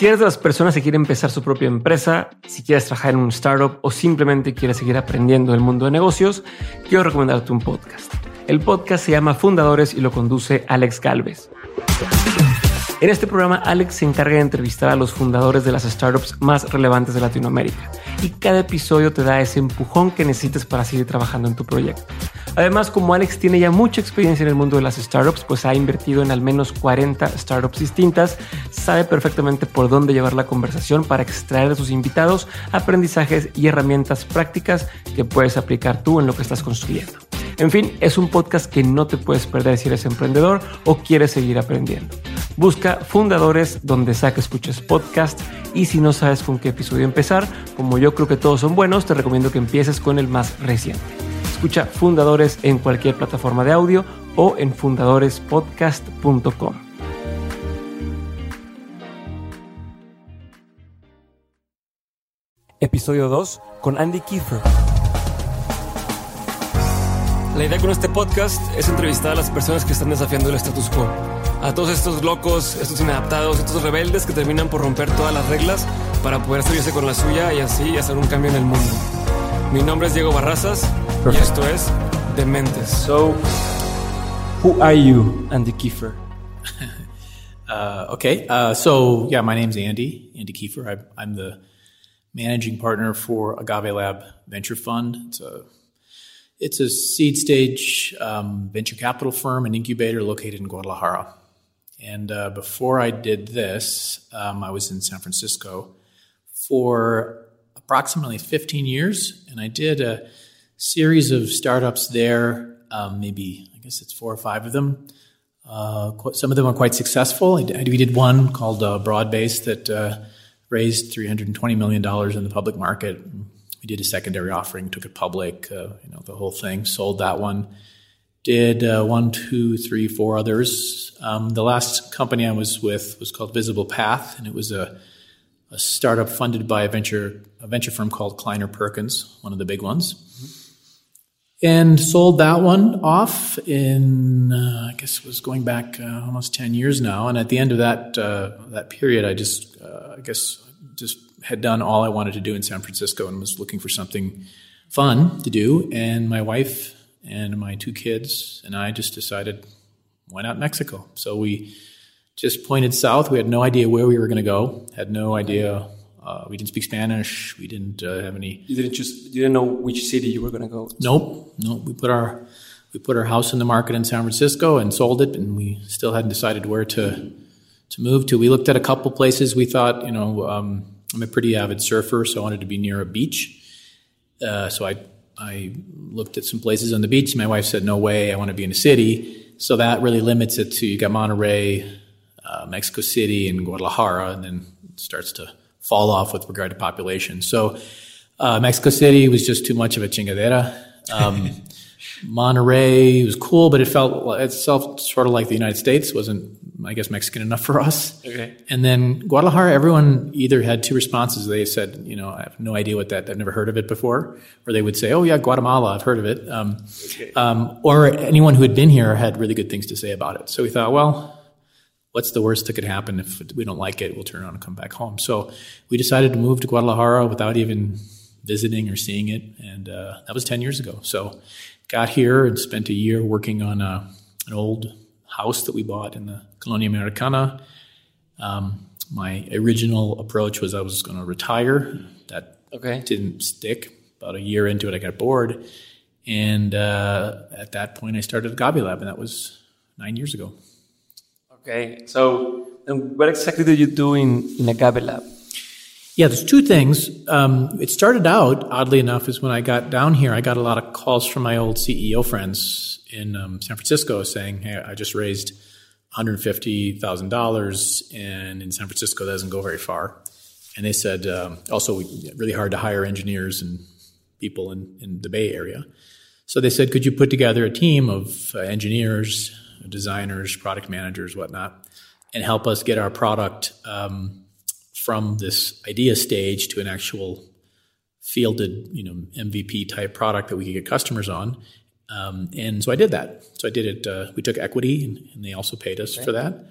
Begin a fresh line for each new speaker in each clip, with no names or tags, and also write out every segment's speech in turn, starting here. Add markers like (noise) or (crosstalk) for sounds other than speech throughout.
Si eres de las personas que quieren empezar su propia empresa, si quieres trabajar en un startup o simplemente quieres seguir aprendiendo el mundo de negocios, quiero recomendarte un podcast. El podcast se llama Fundadores y lo conduce Alex Galvez. En este programa, Alex se encarga de entrevistar a los fundadores de las startups más relevantes de Latinoamérica y cada episodio te da ese empujón que necesites para seguir trabajando en tu proyecto. Además, como Alex tiene ya mucha experiencia en el mundo de las startups, pues ha invertido en al menos 40 startups distintas, sabe perfectamente por dónde llevar la conversación para extraer de sus invitados aprendizajes y herramientas prácticas que puedes aplicar tú en lo que estás construyendo. En fin, es un podcast que no te puedes perder si eres emprendedor o quieres seguir aprendiendo. Busca fundadores donde sea escuches podcast y si no sabes con qué episodio empezar, como yo creo que todos son buenos, te recomiendo que empieces con el más reciente. Escucha Fundadores en cualquier plataforma de audio o en fundadorespodcast.com. Episodio 2 con Andy Kiefer. La idea con este podcast es entrevistar a las personas que están desafiando el status quo. A todos estos locos, estos inadaptados, estos rebeldes que terminan por romper todas las reglas para poder salirse con la suya y así hacer un cambio en el mundo. Mi nombre es Diego Barrazas y esto es Dementes. So, who are you, Andy Kiefer? (laughs)
uh, okay, uh, so yeah, my name's Andy, Andy Kiefer. I, I'm the managing partner for Agave Lab Venture Fund. It's a It's a seed stage um, venture capital firm and incubator located in Guadalajara. And uh, before I did this, um, I was in San Francisco for approximately 15 years, and I did a series of startups there. Um, maybe I guess it's four or five of them. Uh, some of them are quite successful. we did one called uh, Broadbase that uh, raised 320 million dollars in the public market we did a secondary offering, took it public, uh, you know, the whole thing, sold that one. Did uh, one, two, three, four others. Um, the last company I was with was called Visible Path, and it was a, a startup funded by a venture a venture firm called Kleiner Perkins, one of the big ones. And sold that one off in, uh, I guess it was going back uh, almost 10 years now. And at the end of that, uh, that period, I just, uh, I guess, just had done all I wanted to do in San Francisco and was looking for something fun to do. And my wife and my two kids and I just decided, why not Mexico? So we just pointed south. We had no idea where we were going to go. Had no idea. Uh, we didn't speak Spanish. We didn't uh, have any.
You didn't just. You didn't know which city you were going to go.
Nope. Nope. We put our we put our house in the market in San Francisco and sold it, and we still hadn't decided where to to move to. We looked at a couple places. We thought, you know, um, I'm a pretty avid surfer, so I wanted to be near a beach. Uh, so I I looked at some places on the beach. My wife said, "No way, I want to be in a city." So that really limits it to you got Monterrey, uh, Mexico City, and Guadalajara, and then it starts to fall off with regard to population. So uh, Mexico City was just too much of a chingadera. Um, (laughs) Monterrey was cool, but it felt itself sort of like the United States. wasn't I guess Mexican enough for us.
Okay.
And then Guadalajara, everyone either had two responses. They said, you know, I have no idea what that. I've never heard of it before, or they would say, oh yeah, Guatemala, I've heard of it. Um, okay. um, or anyone who had been here had really good things to say about it. So we thought, well, what's the worst that could happen if we don't like it? We'll turn around and come back home. So we decided to move to Guadalajara without even visiting or seeing it, and uh, that was ten years ago. So got here and spent a year working on a, uh, an old house that we bought in the Colonia Americana. Um, my original approach was I was going to retire. That okay. didn't stick. About a year into it, I got bored. And uh, at that point, I started Agave Lab, and that was nine years ago.
Okay. So, what exactly did you do in, in Agave Lab?
Yeah, there's two things. Um, it started out, oddly enough, is when I got down here, I got a lot of calls from my old CEO friends in um, San Francisco saying, "Hey, I just raised $150,000, and in San Francisco, that doesn't go very far. And they said um, also really hard to hire engineers and people in, in the Bay Area. So they said, could you put together a team of uh, engineers, designers, product managers, whatnot, and help us get our product um, from this idea stage to an actual fielded, you know, MVP type product that we could get customers on. Um, and so I did that. So I did it. Uh, we took equity, and, and, they also paid us okay. for that.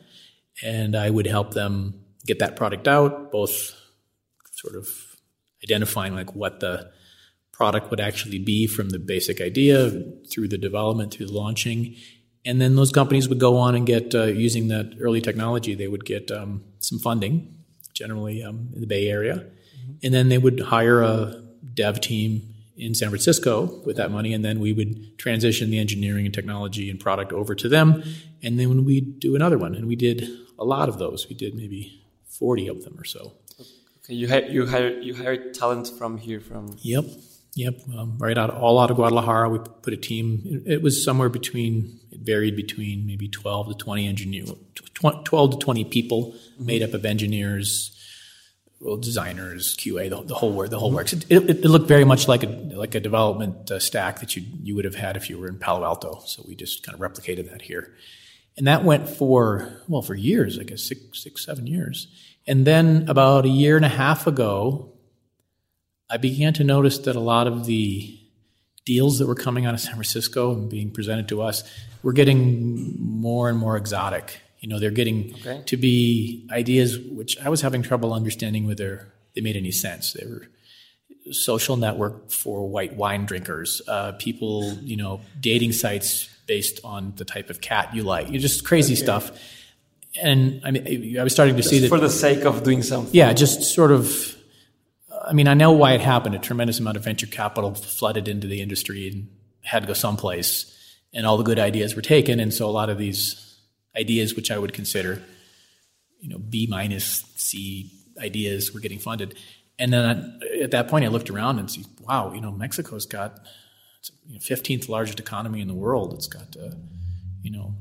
And I would help them get that product out, both sort of identifying like what the product would actually be from the basic idea through the development, through the launching. And then those companies would go on and get, uh, using that early technology, they would get um, some funding, generally um, in the Bay Area. Mm-hmm. And then they would hire a dev team in San Francisco with that money, and then we would transition the engineering and technology and product over to them, and then we'd do another one. And we did a lot of those. We did maybe 40 of them or so.
Okay, you hired you hired you hired talent from here from.
Yep, yep. Um, right out all out of Guadalajara, we put a team. It was somewhere between it varied between maybe 12 to 20 engineers, 12 to 20 people mm-hmm. made up of engineers well, designers, QA, the, the whole work, the whole works. It, it, it, looked very much like a like a development uh, stack that you you would have had if you were in Palo Alto. So we just kind of replicated that here, and that went for well for years, I guess six six seven years, and then about a year and a half ago, I began to notice that a lot of the deals that were coming out of San Francisco and being presented to us were getting more and more exotic you know, they're getting okay. to be ideas which I was having trouble understanding whether they made any sense. They were social network for white wine drinkers, uh, people, you know, dating sites based on the type of cat you like. You're just crazy okay. stuff. And I mean, I was starting to
just
see that
for the sake of doing something.
Yeah, just sort of. I mean, I know why it happened. A tremendous amount of venture capital flooded into the industry and had to go someplace, and all the good ideas were taken. And so a lot of these ideas which I would consider, you know, B minus C ideas were getting funded. And then I, at that point, I looked around and see, wow, you know, Mexico's got it's, you know, 15th largest economy in the world. It's got, uh, you know,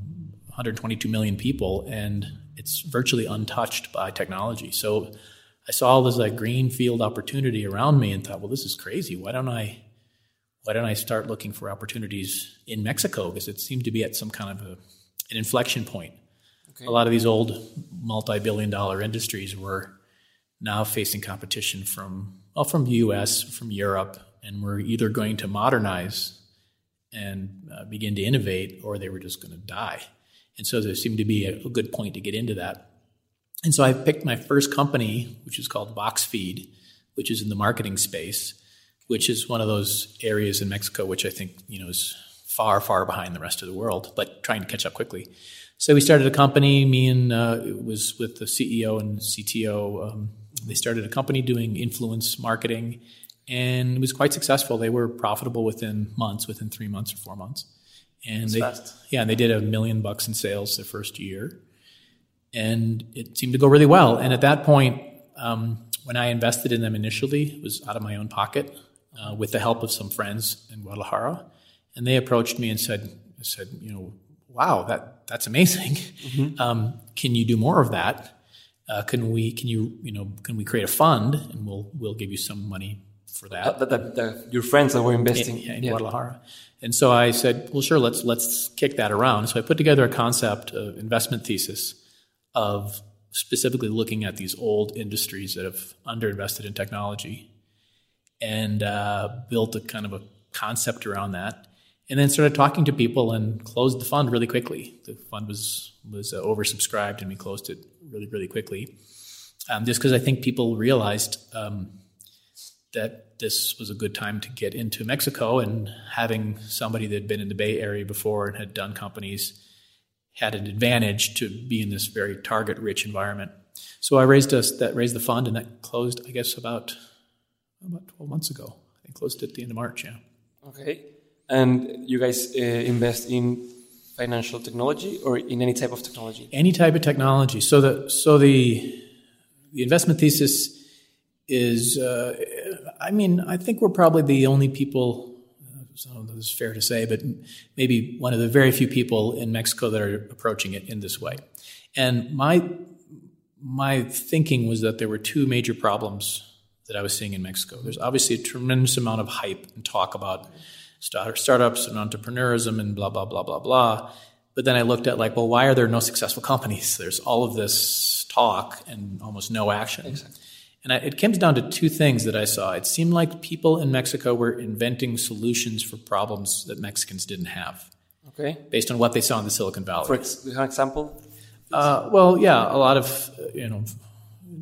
122 million people, and it's virtually untouched by technology. So I saw all this like greenfield opportunity around me and thought, well, this is crazy. Why don't I, why don't I start looking for opportunities in Mexico? Because it seemed to be at some kind of a an inflection point. Okay. A lot of these old multi-billion dollar industries were now facing competition from well from the US, from Europe, and were either going to modernize and uh, begin to innovate or they were just going to die. And so there seemed to be a, a, good point to get into that. And so I picked my first company, which is called VoxFeed, which is in the marketing space, which is one of those areas in Mexico which I think you know is far, far behind the rest of the world, but trying to catch up quickly. So we started a company. Me and uh, it was with the CEO and CTO. Um, they started a company doing influence marketing, and it was quite successful. They were profitable within months, within three months or four months. And
That's
they,
fast.
yeah, and they did a million bucks in sales the first year, and it seemed to go really well. And at that point, um, when I invested in them initially, it was out of my own pocket uh, with the help of some friends in Guadalajara and they approached me and said, I said, you know, wow, that that's amazing. Mm-hmm. Um, can you do more of that? Uh, can we, can you, you know, can we create a fund and we'll we'll give you some money for that?
Uh, the, the, the, your friends that were investing
in, in yeah. Guadalajara. And so I said, well, sure, let's let's kick that around. So I put together a concept of investment thesis of specifically looking at these old industries that have underinvested in technology, and uh, built a kind of a concept around that and then started talking to people and closed the fund really quickly. The fund was was uh, oversubscribed, and we closed it really really quickly, um, just because I think people realized um, that this was a good time to get into Mexico, and having somebody that had been in the Bay Area before and had done companies had an advantage to be in this very target rich environment. So I raised us that raised the fund, and that closed, I guess, about about twelve months ago. I closed it at the end of March. Yeah.
Okay and you guys uh, invest in financial technology or in any type of technology?
Any type of technology. So the so the the investment thesis is, uh, I mean, I think we're probably the only people, is fair to say, but maybe one of the very few people in Mexico that are approaching it in this way. And my my thinking was that there were two major problems that I was seeing in Mexico. There's obviously a tremendous amount of hype and talk about start, startups and entrepreneurism and blah blah blah blah blah. But then I looked at like, well, why are there no successful (laughs) companies? There's all of this talk and almost no action. Exactly. And I, it comes down to two things that I saw. It seemed like people in Mexico were inventing solutions for problems that Mexicans didn't have.
Okay.
Based on what they saw in the Silicon Valley.
For ex- example?
Uh, well, yeah, a lot of you know,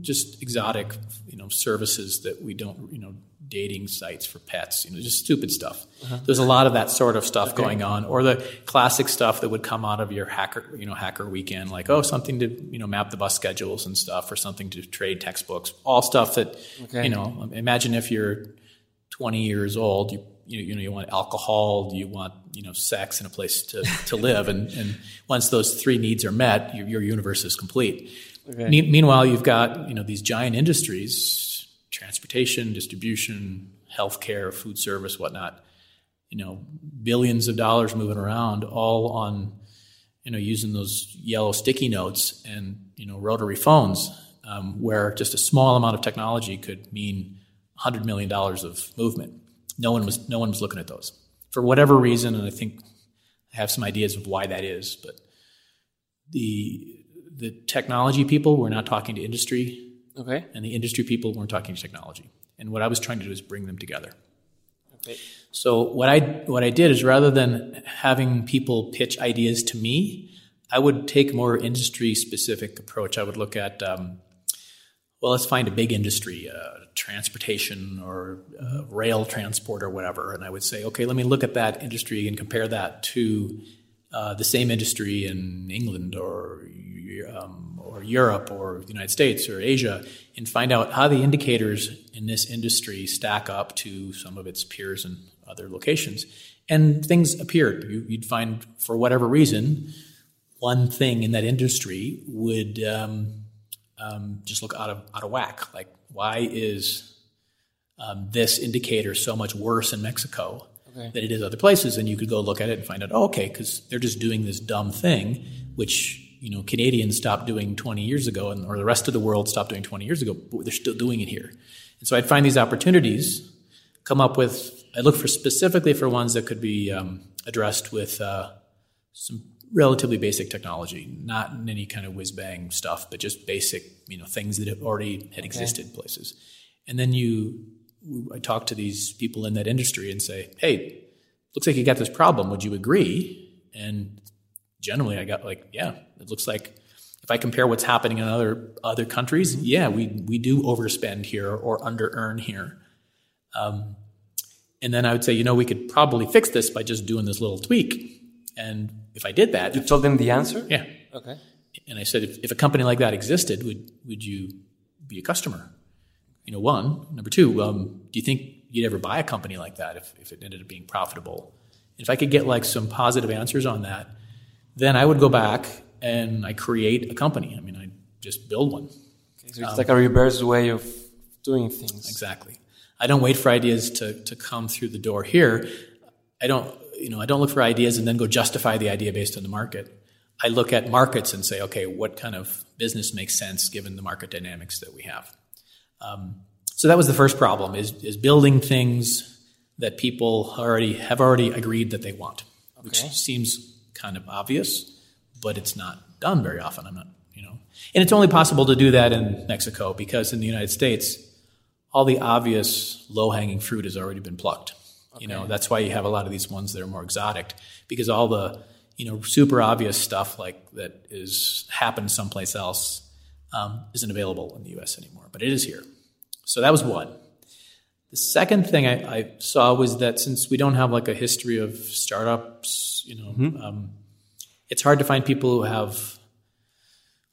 just exotic you know services that we don't you know dating sites for pets, you know, just stupid stuff. Uh-huh. There's a lot of that sort of stuff okay. going on, or the classic stuff that would come out of your hacker, you know, hacker weekend, like oh, something to you know map the bus schedules and stuff, or something to trade textbooks, all stuff that okay. you know. Imagine if you're 20 years old, you you, you know you want alcohol, you want you know sex and a place to, to (laughs) live, and, and once those three needs are met, your, your universe is complete. Okay. Me- meanwhile, you've got you know these giant industries, transportation, distribution, healthcare, food service, whatnot. You know, billions of dollars moving around, all on you know using those yellow sticky notes and you know rotary phones, um, where just a small amount of technology could mean $100 million of movement. No one was no one was looking at those for whatever reason, and I think I have some ideas of why that is. But the the technology people were not talking to industry,
okay,
and the industry people weren't talking to technology. And what I was trying to do is bring them together.
Okay.
So what I what I did is rather than having people pitch ideas to me, I would take a more industry specific approach. I would look at um, well, let's find a big industry, uh, transportation or uh, rail transport or whatever. And I would say, okay, let me look at that industry and compare that to uh, the same industry in England or um, or Europe or the United States or Asia, and find out how the indicators in this industry stack up to some of its peers in other locations. And things appeared. You, would find, for whatever reason, one thing in that industry would um, um, just look out of out of whack. Like, why is um, this indicator so much worse in Mexico okay. than it is other places? And you could go look at it and find out, oh, okay, because they're just doing this dumb thing, which you know Canadians stopped doing 20 years ago, and or the rest of the world stopped doing 20 years ago, but they're still doing it here. And so I'd find these opportunities, come up with. I look for specifically for ones that could be um, addressed with uh, some relatively basic technology, not in any kind of whiz bang stuff, but just basic, you know, things that have already had existed okay. places. And then you, I talk to these people in that industry and say, "Hey, looks like you got this problem. Would you agree?" And generally, I got like, "Yeah, it looks like." If I compare what's happening in other other countries, mm-hmm. yeah, we we do overspend here or under earn here. Um, and then I would say, you know, we could probably fix this by just doing this little tweak. And if I did that,
you told them the answer.
Yeah.
Okay.
And I said, if, if a company like that existed, would would you be a customer? You know, one. Number two, um, do you think you'd ever buy a company like that if, if it ended up being profitable? If I could get like some positive answers on that, then I would go back and I create a company. I mean, I just build one.
Okay, so it's um, like a reverse way of doing things.
Exactly. I don't wait for ideas to, to come through the door here. I don't you know, I don't look for ideas and then go justify the idea based on the market. I look at markets and say, okay, what kind of business makes sense given the market dynamics that we have? Um, so that was the first problem: is is building things that people already have already agreed that they want, okay. which seems kind of obvious, but it's not done very often. I'm not, you know, and it's only possible to do that in Mexico because in the United States, all the obvious low hanging fruit has already been plucked. Okay. You know, that's why you have a lot of these ones that are more exotic because all the, you know, super obvious stuff like that is happened someplace else um, isn't available in the U.S. anymore, but it is here. So that was one. The second thing I, I saw was that since we don't have like a history of startups, you know, mm-hmm. um, it's hard to find people who have.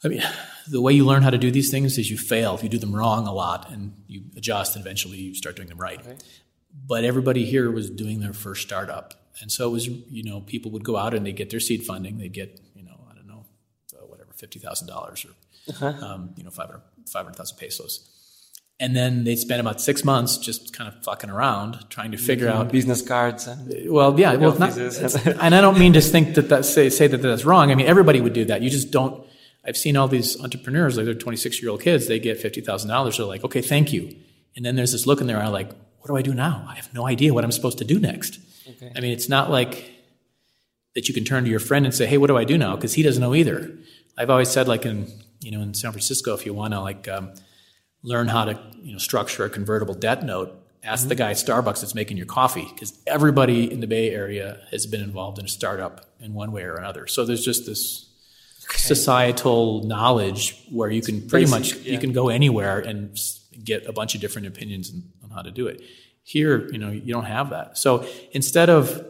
I mean, the way you learn how to do these things is you fail. If you do them wrong a lot and you adjust, and eventually you start doing them right. Okay but everybody here was doing their first startup. And so it was, you know, people would go out and they'd get their seed funding. They'd get, you know, I don't know, uh, whatever, $50,000 or, uh-huh. um, you know, 500,000 500, pesos. And then they'd spend about six months just kind of fucking around trying to figure out
business cards and
well yeah well not, (laughs) and i don't mean to think that that say, say that that's wrong. I mean everybody would do that. You just don't i've seen all these entrepreneurs like they're 26 year old kids they get $50000 they're like okay thank you. And then there's this look in their eye like what do i do now? I have no idea what i'm supposed to do next. Okay. i mean it's not like that you can turn to your friend and say hey what do i do now? Because he doesn't know either. I've always said like in you know in san francisco if you want to like um, learn how to you know structure a convertible debt note ask mm-hmm. the guy at starbucks that's making your coffee because everybody in the bay area has been involved in a startup in one way or another so there's just this okay. societal knowledge where you can pretty Basic, much yeah. you can go anywhere and get a bunch of different opinions on how to do it here you know you don't have that so instead of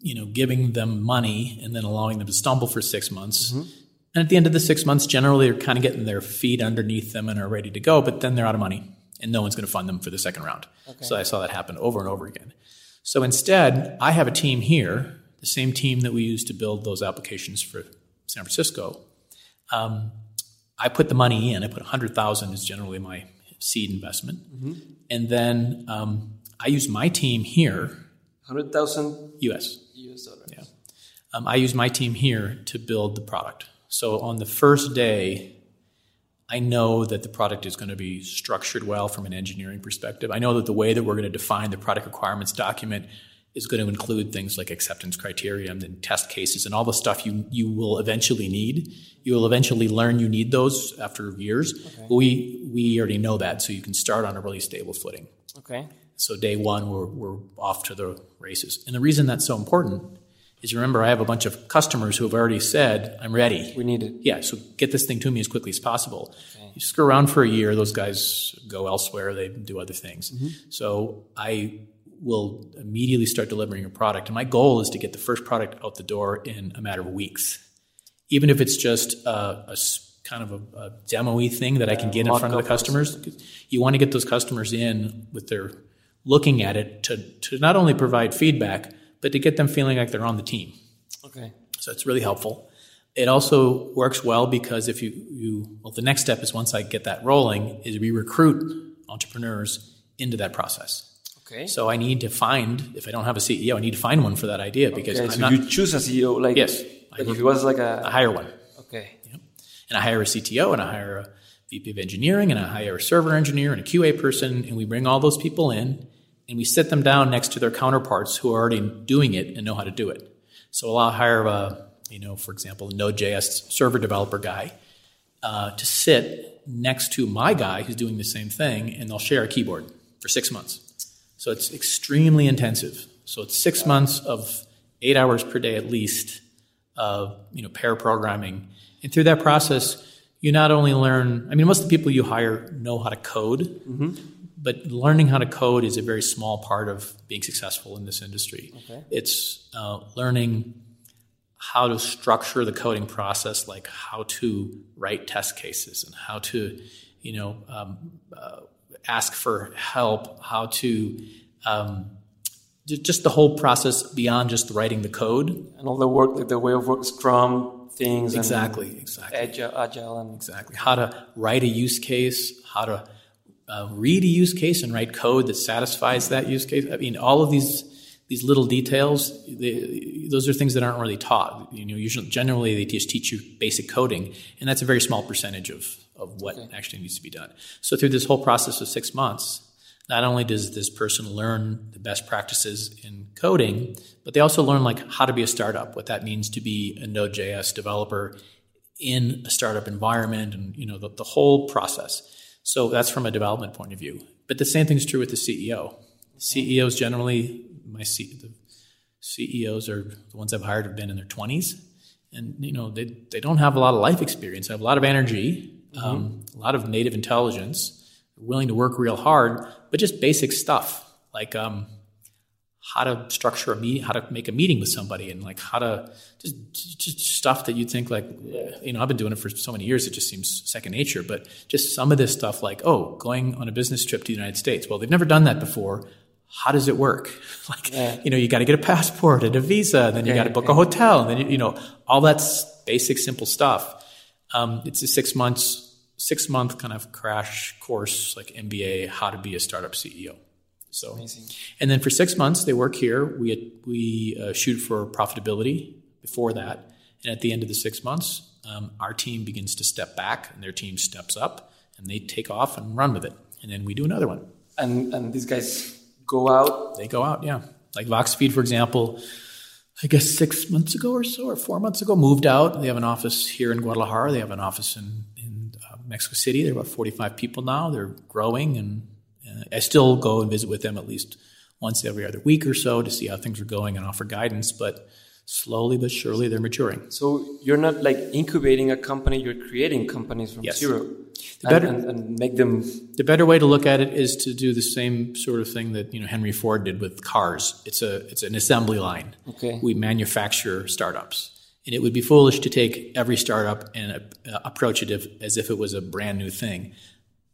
you know giving them money and then allowing them to stumble for six months mm-hmm and at the end of the six months, generally they're kind of getting their feet underneath them and are ready to go, but then they're out of money and no one's going to fund them for the second round. Okay. So I saw that happen over and over again. So instead, I have a team here, the same team that we used to build those applications for San Francisco. Um, I put the money in. I put 100000 is generally my seed investment. Mm-hmm. And then um, I use my team here.
100000
US.
US dollars.
Yeah. Um, I use my team here to build the product. So on the first day, I know that the product is going to be structured well from an engineering perspective. I know that the way that we're going to define the product requirements document is going to include things like acceptance criteria and test cases and all the stuff you, you will eventually need. You will eventually learn you need those after years. Okay. We, we already know that, so you can start on a really stable footing.
Okay.
So day one, we're, we're off to the races. And the reason that's so important is you remember I have a bunch of customers who have already said, I'm ready.
We need it.
Yeah, so get this thing to me as quickly as possible. Okay. You screw around for a year, those guys go elsewhere, they do other things. Mm-hmm. So I will immediately start delivering a product. And my goal is to get the first product out the door in a matter of weeks. Even if it's just a, a kind of a, a demo-y thing that yeah, I can get in front of the customers. You want to get those customers in with their looking at it to, to not only provide feedback, but to get them feeling like they're on the team.
Okay.
So it's really helpful. It also works well because if you, you well, the next step is once I get that rolling, is we recruit entrepreneurs into that process.
Okay.
So I need to find, if I don't have a CEO, I need to find one for that idea because
okay,
I'm
so
not,
you choose a CEO, like
yes,
like if it was like a,
a hire one.
Okay.
And I hire a CTO and I hire a VP of engineering and I hire a server engineer and a QA person and we bring all those people in and we sit them down next to their counterparts who are already doing it and know how to do it. So I'll hire a, you know, for example, a Node.js server developer guy uh, to sit next to my guy who's doing the same thing, and they'll share a keyboard for six months. So it's extremely intensive. So it's six months of eight hours per day at least of you know pair programming, and through that process, you not only learn. I mean, most of the people you hire know how to code. Mm-hmm but learning how to code is a very small part of being successful in this industry. Okay. It's uh, learning how to structure the coding process, like how to write test cases and how to, you know, um, uh, ask for help, how to um, just the whole process beyond just writing the code
and all the work, like the way of work, Scrum things,
exactly, exactly,
agile, agile, and
exactly how to write a use case, how to uh, read a use case and write code that satisfies that use case. I mean, all of these these little details, they, those are things that aren't really taught. You know, usually, generally they just teach you basic coding, and that's a very small percentage of of what okay. actually needs to be done. So through this whole process of six months, not only does this person learn the best practices in coding, but they also learn like how to be a startup, what that means to be a Node.js developer in a startup environment, and you know the, the whole process. So that's from a development point of view. But the same thing is true with the CEO. CEOs generally, my C, the CEOs are the ones I've hired have been in their 20s. And, you know, they, they don't have a lot of life experience. They have a lot of energy, mm-hmm. um, a lot of native intelligence, willing to work real hard, but just basic stuff like um, how to structure a meeting, how to make a meeting with somebody, and like how to just just stuff that you'd think like, you know, I've been doing it for so many years, it just seems second nature. But just some of this stuff, like, oh, going on a business trip to the United States. Well, they've never done that before. How does it work? (laughs) like, yeah. you know, you got to get a passport and a visa, and then you got to book a hotel, and then you know all that's basic, simple stuff. Um, it's a six months six month kind of crash course, like MBA, how to be a startup CEO. So,
Amazing.
and then for six months they work here. We we uh, shoot for profitability before that, and at the end of the six months, um, our team begins to step back, and their team steps up, and they take off and run with it, and then we do another one.
And and these guys go out.
They go out, yeah. Like VoxFeed, for example, I guess six months ago or so, or four months ago, moved out. They have an office here in Guadalajara. They have an office in, in uh, Mexico City. They're about 45 people now. They're growing, and I still go and visit with them at least once every other week or so to see how things are going and offer guidance. But slowly but surely, they're maturing.
So you're not like incubating a company; you're creating companies from
Yes.
zero,
The better-
and, and, and make them.
The better way to look at it is to do the same sort of thing that you know Henry Ford did with cars. It's a it's an assembly line.
Okay.
We manufacture startups, and it would be foolish to take every startup and uh, approach it if, as if it was a brand new thing.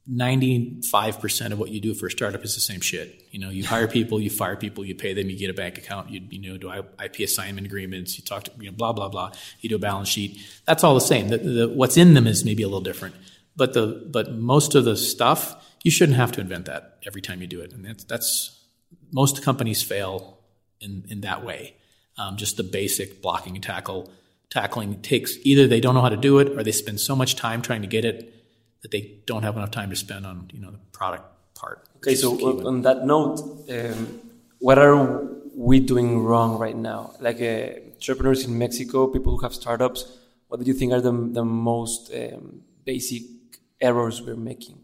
Ninety-five percent of what you do for a startup is the same shit. You know, you hire people, you fire people, you pay them, you get a bank account, you you know do IP assignment agreements, you talk to you know blah blah blah. You do a balance sheet. That's all the same. The, the, what's in them is maybe a little different, but the but most of the stuff you shouldn't have to invent that every time you do it, and that's that's most companies fail in in that way. Um, just the basic blocking and tackle tackling takes either they don't know how to do it or they spend so much time trying to get it that they don't have enough time to spend on you know the product part.
Okay, so on, that note, um, what are we doing wrong right now? Like uh, entrepreneurs in Mexico, people who have startups, what do you think are the, the most um, basic errors we're making?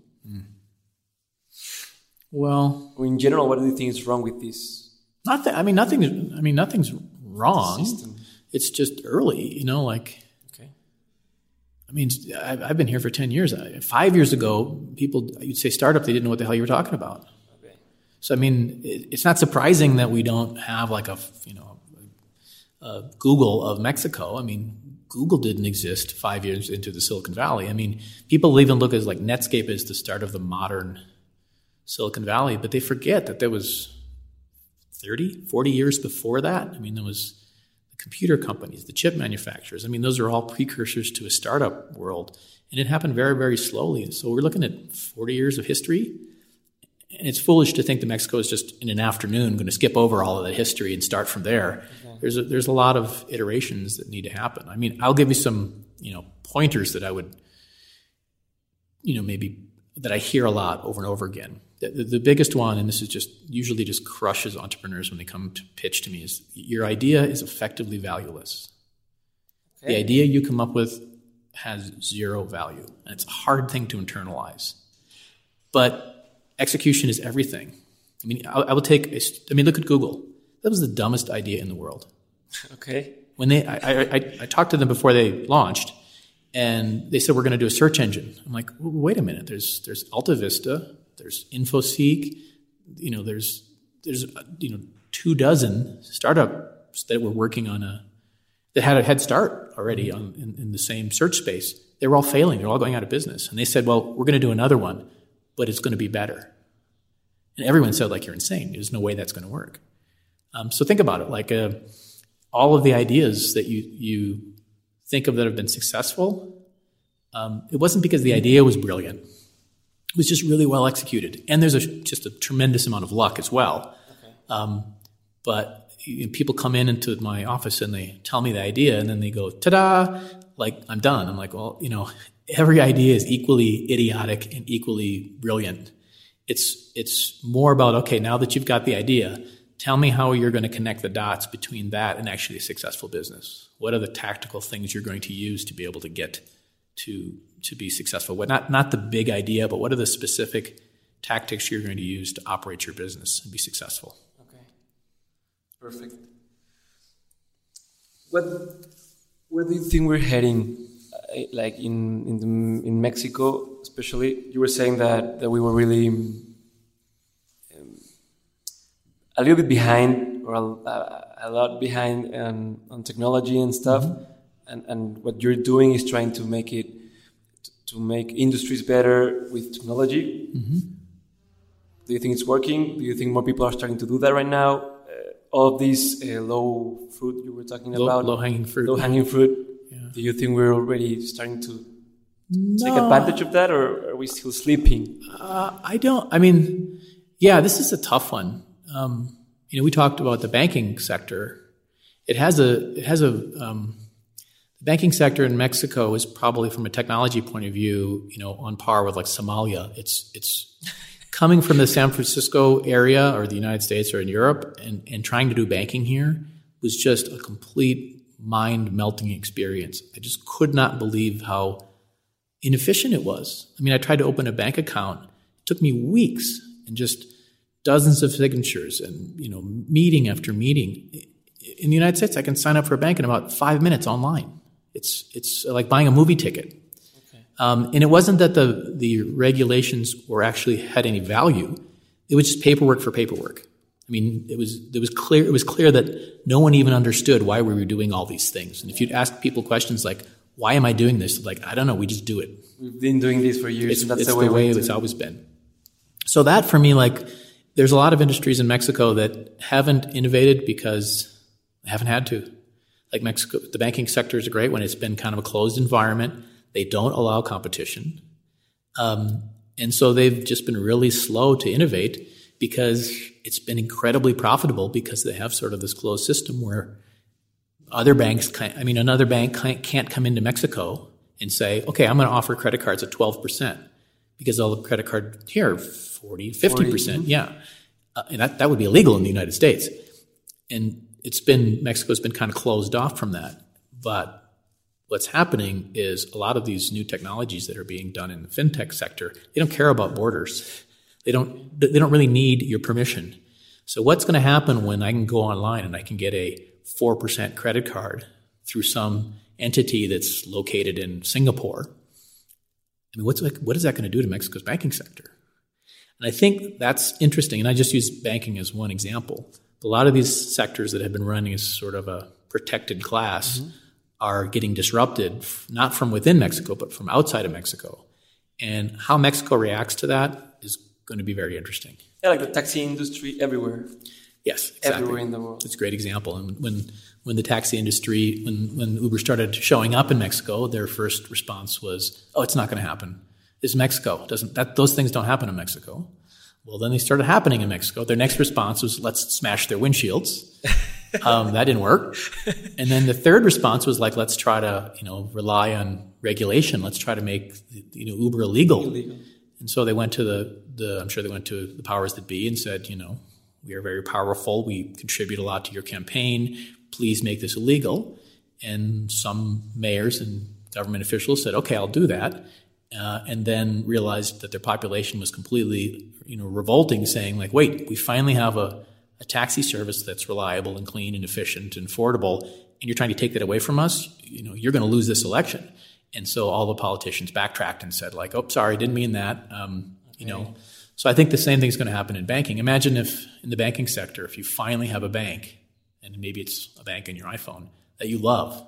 well,
Or in general, what do you think is wrong with this?
nothing. I mean, nothing. I mean, nothing's wrong. It's just early, you know. Like. I mean, I've been here for ten years. Uh, five years ago, people you'd say startup, they didn't know what the hell you were talking about.
Okay.
So I mean, it's not surprising that we don't have like a you know a Google of Mexico. I mean, Google didn't exist five years into the Silicon Valley. I mean, people even look at like Netscape as the start of the modern Silicon Valley, but they forget that there was 30, 40 years before that. I mean, there was computer companies, the chip manufacturers. I mean, those are all precursors to a startup world. And it happened very, very slowly. So we're looking at 40 years of history. And it's foolish to think that Mexico is just in an afternoon going to skip over all of that history and start from there. There's a, there's a lot of iterations that need to happen. I mean, I'll give you some you know pointers that I would you know maybe that I hear a lot over and over again. The, the, biggest one, and this is just usually just crushes entrepreneurs when they come to pitch to me, is your idea is effectively valueless. The idea you come up with has zero value, and it's a hard thing to internalize. But execution is everything. I mean, I, I will take. A, I mean, look at Google. That was the dumbest idea in the world.
Okay.
When they, I, I, I, I talked to them before they launched, and they said we're going to do a search engine. I'm like, "W- wait a minute. There's there's Alta Vista, there's InfoSeek, you know, there's there's you know two dozen startups that were working on a that had a head start already on in, in the same search space. They were all failing. They're all going out of business. And they said, well, we're going to do another one, but it's going to be better. And everyone said, like, you're insane. There's no way that's going to work. Um, so think about it. Like, uh, all of the ideas that you you think of that have been successful, um, it wasn't because the idea was brilliant. It was just really well executed, and there's a, just a tremendous amount of luck as well. Um, but you know, people come in into my office and they tell me the idea, and then they go, "Ta-da!" Like I'm done. I'm like, well, you know, every idea is equally idiotic and equally brilliant. It's it's more about okay, now that you've got the idea, tell me how you're going to connect the dots between that and actually a successful business. What are the tactical things you're going to use to be able to get to to be successful? What not not the big idea, but what are the specific tactics you're going to use to operate your business and be successful?
Okay. Perfect. What, where do you think we're heading? Uh, like in in, the, in Mexico, especially, you were saying that that we were really um, a little bit behind, or a, a, lot behind um, on technology and stuff. And and what you're doing is trying to make it to make industries better with technology. Do you think it's working? Do you think more people are starting to do that right now? Uh, all of these uh, low fruit you were talking
Low,
about,
low hanging fruit.
low hanging fruit. Do you think we're already starting to take advantage of that, or are we still sleeping?
Uh, I don't. I mean, yeah, this is a tough one. Um, you know, we talked about the banking sector. It has a it has a um, the banking sector in Mexico is probably from a technology point of view, you know, on par with like Somalia. It's it's coming from the San Francisco area or the United States or in Europe and, and trying to do banking here was just a complete mind melting experience. I just could not believe how inefficient it was. I mean, I tried to open a bank account. It took me weeks and just dozens of signatures and, you know, meeting after meeting. In the United States, I can sign up for a bank in about five minutes online. It's, it's like buying a movie ticket. Okay. Um, and it wasn't that the, the regulations were actually had any value. It was just paperwork for paperwork. I mean, it was, it was clear, it was clear that no one even understood why we were doing all these things. And if you'd ask people questions like, why am I doing this? Like, I don't know. We just do it.
We've been doing this for years.
It's, that's it's the way, the way it's always been. So that for me, like, there's a lot of industries in Mexico that haven't innovated because they haven't had to. Like Mexico, the banking sector is a great one. It's been kind of a closed environment. They don't allow competition. Um, and so they've just been really slow to innovate because it's been incredibly profitable because they have sort of this closed system where other banks, I mean, another bank can't come into Mexico and say, okay, I'm going to offer credit cards at 12% because all the credit card here, 40, 50%. 40, mm-hmm. yeah. Uh, and that, that would be illegal in the United States. And it's been, Mexico's been kind of closed off from that. But what's happening is a lot of these new technologies that are being done in the fintech sector, they don't care about borders. They don't, they don't really need your permission. So what's going to happen when I can go online and I can get a 4% credit card through some entity that's located in Singapore? I mean, what's, what is that going to do to Mexico's banking sector? And I think that's interesting. And I just use banking as one example. A lot of these sectors that have been running as sort of a protected class mm-hmm. are getting disrupted, not from within Mexico, but from outside of Mexico. And how Mexico reacts to that is going to be very interesting.
Yeah, like the taxi industry everywhere.
Yes, exactly.
everywhere in the world.
It's a great example. And when when the taxi industry, when when Uber started showing up in Mexico, their first response was, "Oh, it's not going to happen. It's Mexico. Doesn't that those things don't happen in Mexico?" Well, then they started happening in Mexico. Their next response was, "Let's smash their windshields." (laughs) um, that didn't work. And then the third response was like, "Let's try to you know rely on regulation. Let's try to make you know Uber illegal." illegal. And so they went to the, the I'm sure they went to the powers that be and said, you know, we are very powerful. We contribute a lot to your campaign. Please make this illegal. And some mayors and government officials said, okay, I'll do that. Uh, and then realized that their population was completely, you know, revolting, saying like, wait, we finally have a, a taxi service that's reliable and clean and efficient and affordable, and you're trying to take that away from us. You know, you're going to lose this election. And so all the politicians backtracked and said like, oh, sorry, didn't mean that. Um, okay. You know, so I think the same thing is going to happen in banking. Imagine if in the banking sector, if you finally have a bank, and maybe it's a bank in your iPhone that you love,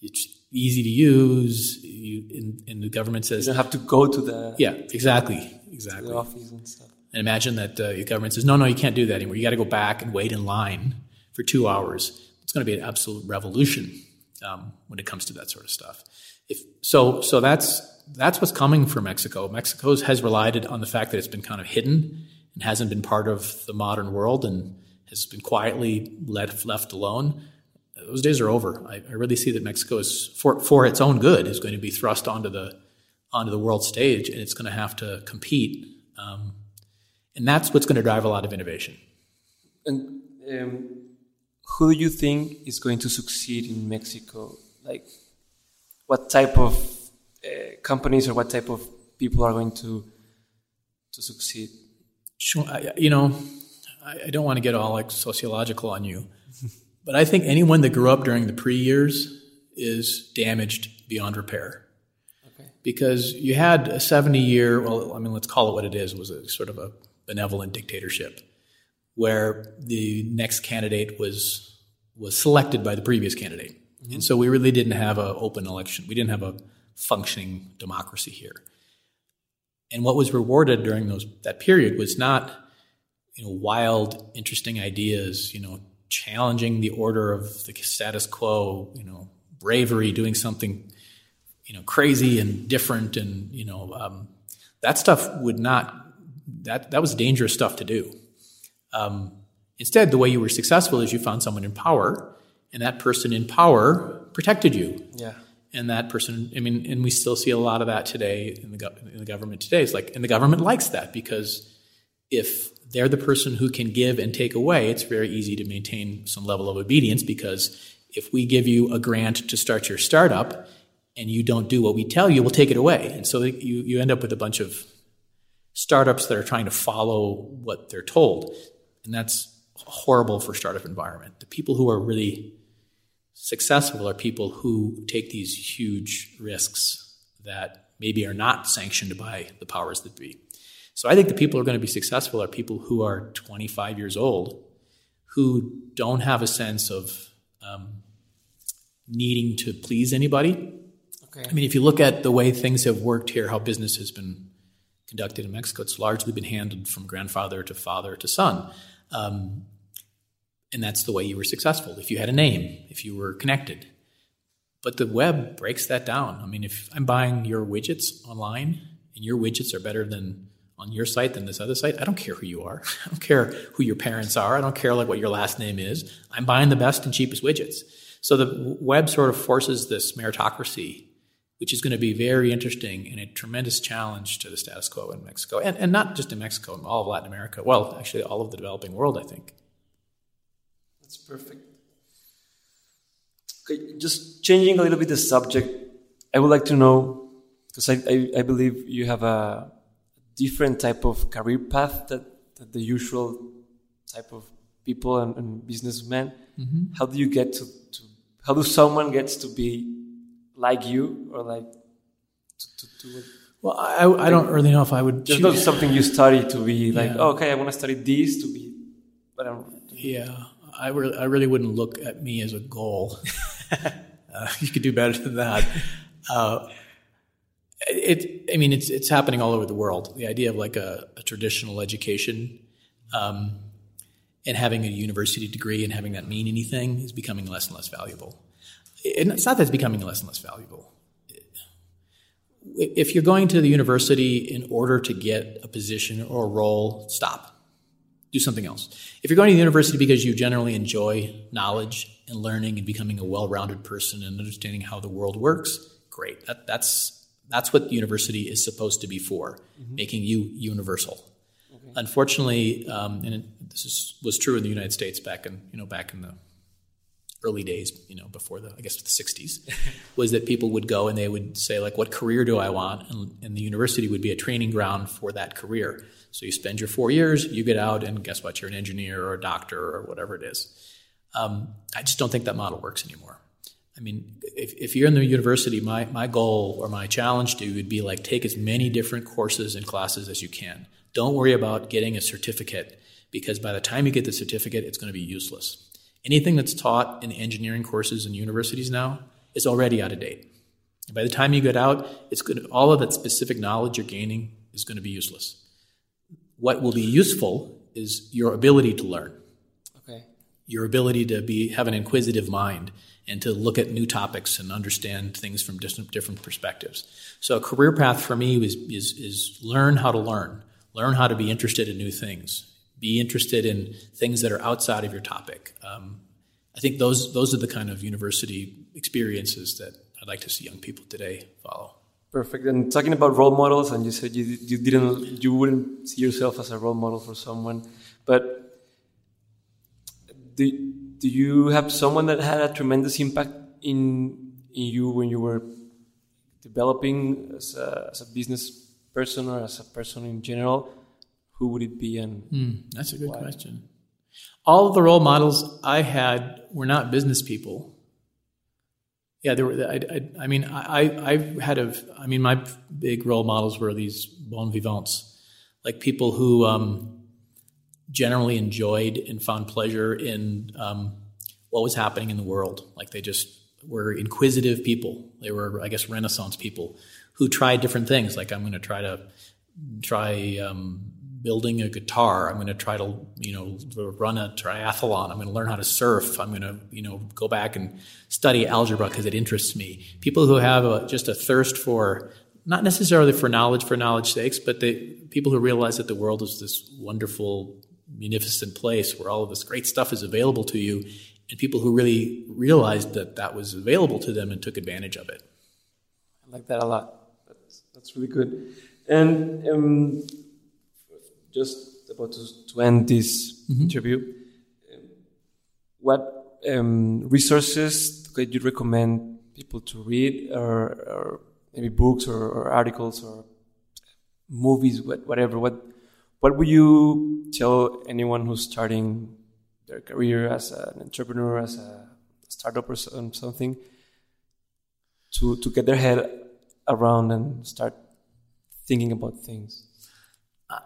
it's easy to use, you, and, and the government says
you don't have to go to the
yeah exactly exactly
office and stuff.
And imagine that uh, the government says no no you can't do that anymore. You got to go back and wait in line for two hours. It's going to be an absolute revolution um, when it comes to that sort of stuff. If so, so that's that's what's coming for Mexico. Mexico has relied on the fact that it's been kind of hidden and hasn't been part of the modern world and has been quietly left, left alone. Those days are over. I, I really see that Mexico is, for, for its own good, is going to be thrust onto the onto the world stage, and it's going to have to compete. Um, and that's what's going to drive a lot of innovation.
And um, who do you think is going to succeed in Mexico? Like, what type of uh, companies or what type of people are going to to succeed?
Sure. I, you know, I, I don't want to get all like sociological on you, but I think anyone that grew up during the PRI years is damaged beyond repair. Okay. Because you had a 70 year, well, I mean, let's call it what it is, it was a sort of a benevolent dictatorship where the next candidate was was selected by the previous candidate. Mm-hmm. And so we really didn't have an open election. We didn't have a functioning democracy here. And what was rewarded during those that period was not you know wild, interesting ideas, you know, challenging the order of the status quo, you know, bravery, doing something you know, crazy and different, and you know, um, that stuff would not. That that was dangerous stuff to do. Um, instead, the way you were successful is you found someone in power, and that person in power protected you.
Yeah.
And that person, I mean, and we still see a lot of that today in the, go- in the government today. It's like, and the government likes that because if they're the person who can give and take away, it's very easy to maintain some level of obedience because if we give you a grant to start your startup and you don't do what we tell you, we'll take it away. And so you, you end up with a bunch of startups that are trying to follow what they're told. And that's horrible for startup environment. The people who are really successful are people who take these huge risks that maybe are not sanctioned by the powers that be. So I think the people who are going to be successful are people who are 25 years old, who don't have a sense of um, needing to please anybody.
Okay.
I mean, if you look at the way things have worked here, how business has been conducted in Mexico, it's largely been handled from grandfather to father to son. Um, and that's the way you were successful. If you had a name, if you were connected. But the web breaks that down. I mean, if I'm buying your widgets online and your widgets are better than on your site than this other site, I don't care who you are. (laughs) I don't care who your parents are. I don't care like what your last name is. I'm buying the best and cheapest widgets. So the web sort of forces this meritocracy, which is going to be very interesting and a tremendous challenge to the status quo in Mexico, and, and not just in Mexico, in all of Latin America. Well, actually, all of the developing world, I think.
That's perfect. Okay, just changing a little bit the subject, I would like to know because I, I, I, believe you have a different type of career path that, that the usual type of people and, and businessmen. Mm-hmm. How do you get to, to, how do someone gets to be like you or like to, to, to
well, I, I don't really know if I would.
There's not something you study to be like, yeah. oh, okay, I want to study this to be, but I'm.
Yeah, I really, I really wouldn't look at me as a goal. (laughs) uh, (laughs) you could do better than that. Uh, it, I mean, it's it's happening all over the world. The idea of like a, a traditional education, um, and having a university degree and having that mean anything is becoming less and less valuable. And it's not that it's becoming less and less valuable. If you're going to the university in order to get a position or a role, stop do something else. If you're going to the university because you generally enjoy knowledge and learning and becoming a well-rounded person and understanding how the world works, great. That, that's that's what the university is supposed to be for, mm-hmm. making you universal. Okay. Unfortunately, um, and it, this is, was true in the United States back in you know back in the early days, you know, before the I guess the '60s, (laughs) was that people would go and they would say like, "What career do I want?" And, and the university would be a training ground for that career. So you spend your four years, you get out, and guess what? You're an engineer or a doctor or whatever it is. Um, I just don't think that model works anymore. I mean, if, if you're in the university, my, my goal or my challenge to you would be like take as many different courses and classes as you can. Don't worry about getting a certificate because by the time you get the certificate, it's going to be useless. Anything that's taught in engineering courses in universities now is already out of date. by the time you get out, it's good, all of that specific knowledge you're gaining is going to be useless. What will be useful is your ability to learn.
Okay.
Your ability to be have an inquisitive mind and to look at new topics and understand things from different different perspectives. So a career path for me is is is learn how to learn. Learn how to be interested in new things. Be interested in things that are outside of your topic. Um, I think those those are the kind of university experiences that I'd like to see young people today follow.
Perfect. And talking about role models, and you said you, you didn't, you wouldn't see yourself as a role model for someone, but do, do you have someone that had a tremendous impact in, in you when you were developing as a, as a business person or as a person in general? Who would it be? And
mm, that's a good why? question. All of the role models I had were not business people yeah, there were. I, I, I mean, I, I had a. I mean, my big role models were these bon vivants, like people who um, generally enjoyed and found pleasure in um, what was happening in the world. Like they just were inquisitive people. They were, I guess, Renaissance people who tried different things. Like I'm going to try to try um, building a guitar. I'm going to try to, you know, run a triathlon. I'm going to learn how to surf. I'm going to, you know, go back and study algebra because it interests me. People who have a, just a thirst for, not necessarily for knowledge for knowledge sakes, but the people who realize that the world is this wonderful, munificent place where all of this great stuff is available to you, and people who really realized that that was available to them and took advantage of it.
I like that a lot. That's, that's really good. And um, just about to, to end this mm-hmm. interview, what um, resources could you recommend people to read, or, or maybe books, or, or, articles, or movies, whatever? What what would you tell anyone who's starting their career as an entrepreneur, as a startup, or something, to to get their head around and start thinking about things?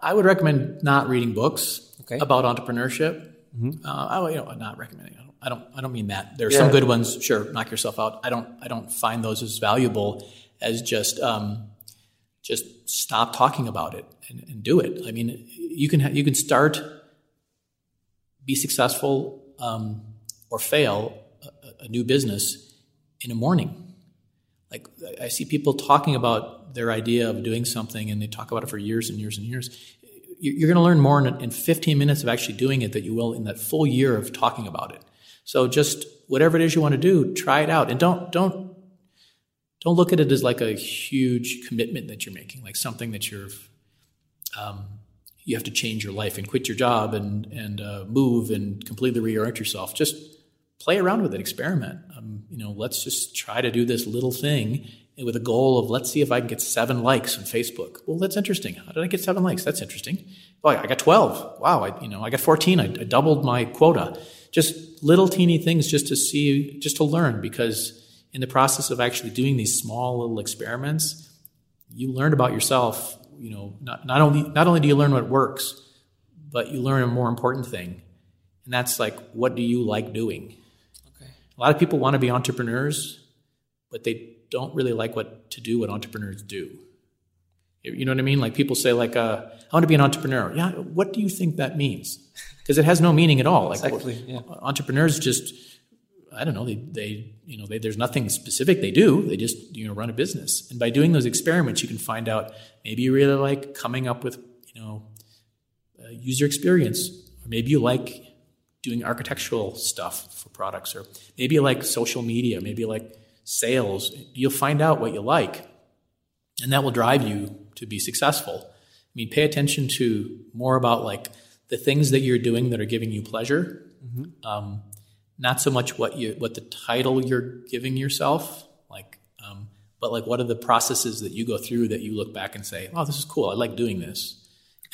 I would recommend not reading books
okay.
about entrepreneurship. Mm-hmm. Uh, I, you know, not recommending. I don't. I don't mean that. There are yeah. some good ones. Sure, knock yourself out. I don't. I don't find those as valuable as just um, just stop talking about it and, and, do it. I mean, you can ha- you can start, be successful um, or fail a, a new business in a morning. Like I see people talking about their idea of doing something and they talk about it for years and years and years. You're going to learn more in, 15 minutes of actually doing it that you will in that full year of talking about it. So just whatever it is you want to do, try it out and don't don't don't look at it as like a huge commitment that you're making, like something that you're um, you have to change your life and quit your job and and uh, move and completely reorient yourself. Just play around with it, experiment. Um, you know, let's just try to do this little thing with a goal of let's see if I can get seven likes on Facebook. Well, that's interesting. How did I get seven likes? That's interesting. Oh, I got 12. Wow. I, you know, I got 14. I, I doubled my quota. Just little teeny things just to see, just to learn because in the process of actually doing these small little experiments, you learn about yourself. You know, not, not only, not only do you learn what works, but you learn a more important thing. And that's like, what do you like doing?
Okay.
A lot of people want to be entrepreneurs, but they don't really like what to do what entrepreneurs do. You know what I mean? Like people say, like, uh, I want to be an entrepreneur. Yeah, what do you think that means? Because it has no meaning at all.
Like exactly, yeah.
entrepreneurs just, I don't know, they, they you know, they, there's nothing specific they do. They just, you know, run a business. And by doing those experiments, you can find out maybe you really like coming up with, you know, user experience, or maybe you like doing architectural stuff for products, or maybe you like social media, maybe you like sales, you'll find out what you like. And that will drive you to be successful. I mean, pay attention to more about like the things that you're doing that are giving you pleasure. Mm-hmm. Um, not so much what you what the title you're giving yourself, like, um, but like what are the processes that you go through that you look back and say, "Oh, this is cool. I like doing this."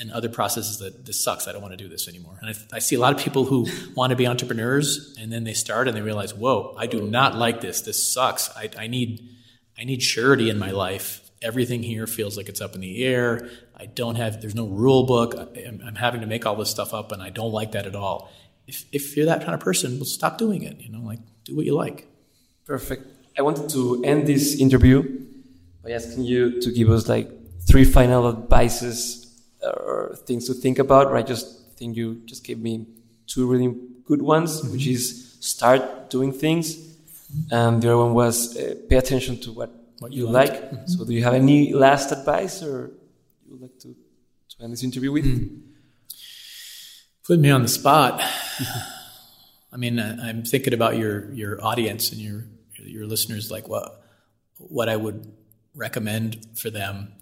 and other processes that this sucks. I don't want to do this anymore. And I, I, see a lot of people who (laughs) want to be entrepreneurs, and then they start and they realize, whoa, I do not like this. This sucks. I, I need I need surety in my life. Everything here feels like it's up in the air. I don't have. There's no rule book. I'm, I'm having to make all this stuff up, and I don't like that at all. If if you're that kind of person, well, stop doing it. You know, like do what you like.
Perfect. I wanted to end this interview by asking you to give us like three final advices or things to think about. Right? Just think you just gave me two really good ones, mm-hmm. which is start doing things, and the other one was uh, pay attention to what what you, like. like. Mm-hmm. So, do you have any last advice, or you would like to to end this interview with?
Put me on the spot. (sighs) I mean, I'm thinking about your your audience and your your listeners, like what what I would recommend for them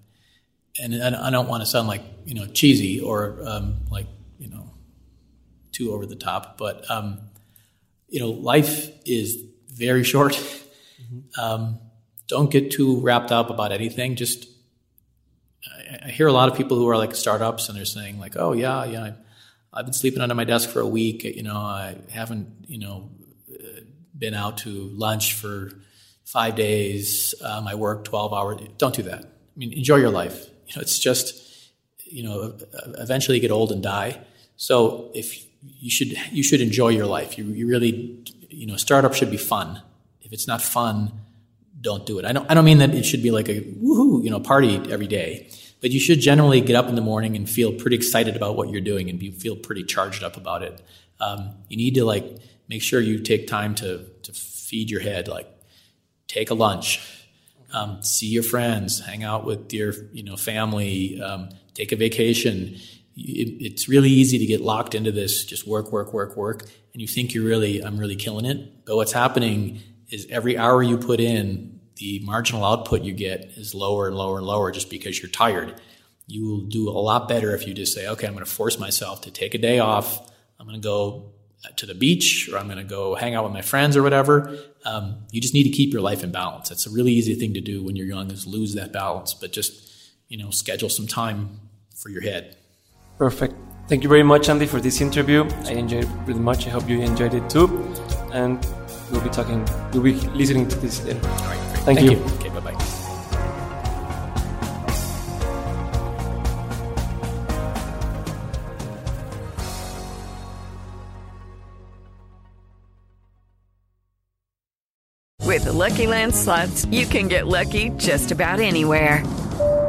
and I don't want to sound like you know cheesy or um, like you know too over the top, but um, you know life is very short. Mm-hmm. Um, don't get too wrapped up about anything. Just I, I, hear a lot of people who are like startups and they're saying like, oh yeah, yeah, I've been sleeping under my desk for a week. You know, I haven't you know been out to lunch for five days. Um, I work twelve hours. Don't do that. I mean, enjoy your life you know, it's just, you know, eventually you get old and die. So if you should, you should enjoy your life. You, you really, you know, startup should be fun. If it's not fun, don't do it. I don't, I don't mean that it should be like a woohoo, you know, party every day, but you should generally get up in the morning and feel pretty excited about what you're doing and be, feel pretty charged up about it. Um, you need to like make sure you take time to to feed your head, like take a lunch, um, see your friends, hang out with your you know family, um, take a vacation. It, it's really easy to get locked into this, just work, work, work, work, and you think you're really I'm really killing it. But what's happening is every hour you put in, the marginal output you get is lower and lower and lower just because you're tired. You will do a lot better if you just say, okay, I'm going to force myself to take a day off. I'm going to go to the beach or I'm going to go hang out with my friends or whatever. Um, you just need to keep your life in balance. It's a really easy thing to do when you're young is lose that balance, but just, you know, schedule some time for your head.
Perfect. Thank you very much, Andy, for this interview. I enjoyed it really much. I hope you enjoyed it too. And we'll be talking, we'll be listening to this later.
All right. Great.
Thank,
Thank
you.
you. Okay. Bye bye.
With the Lucky Land slots, you can get lucky just about anywhere.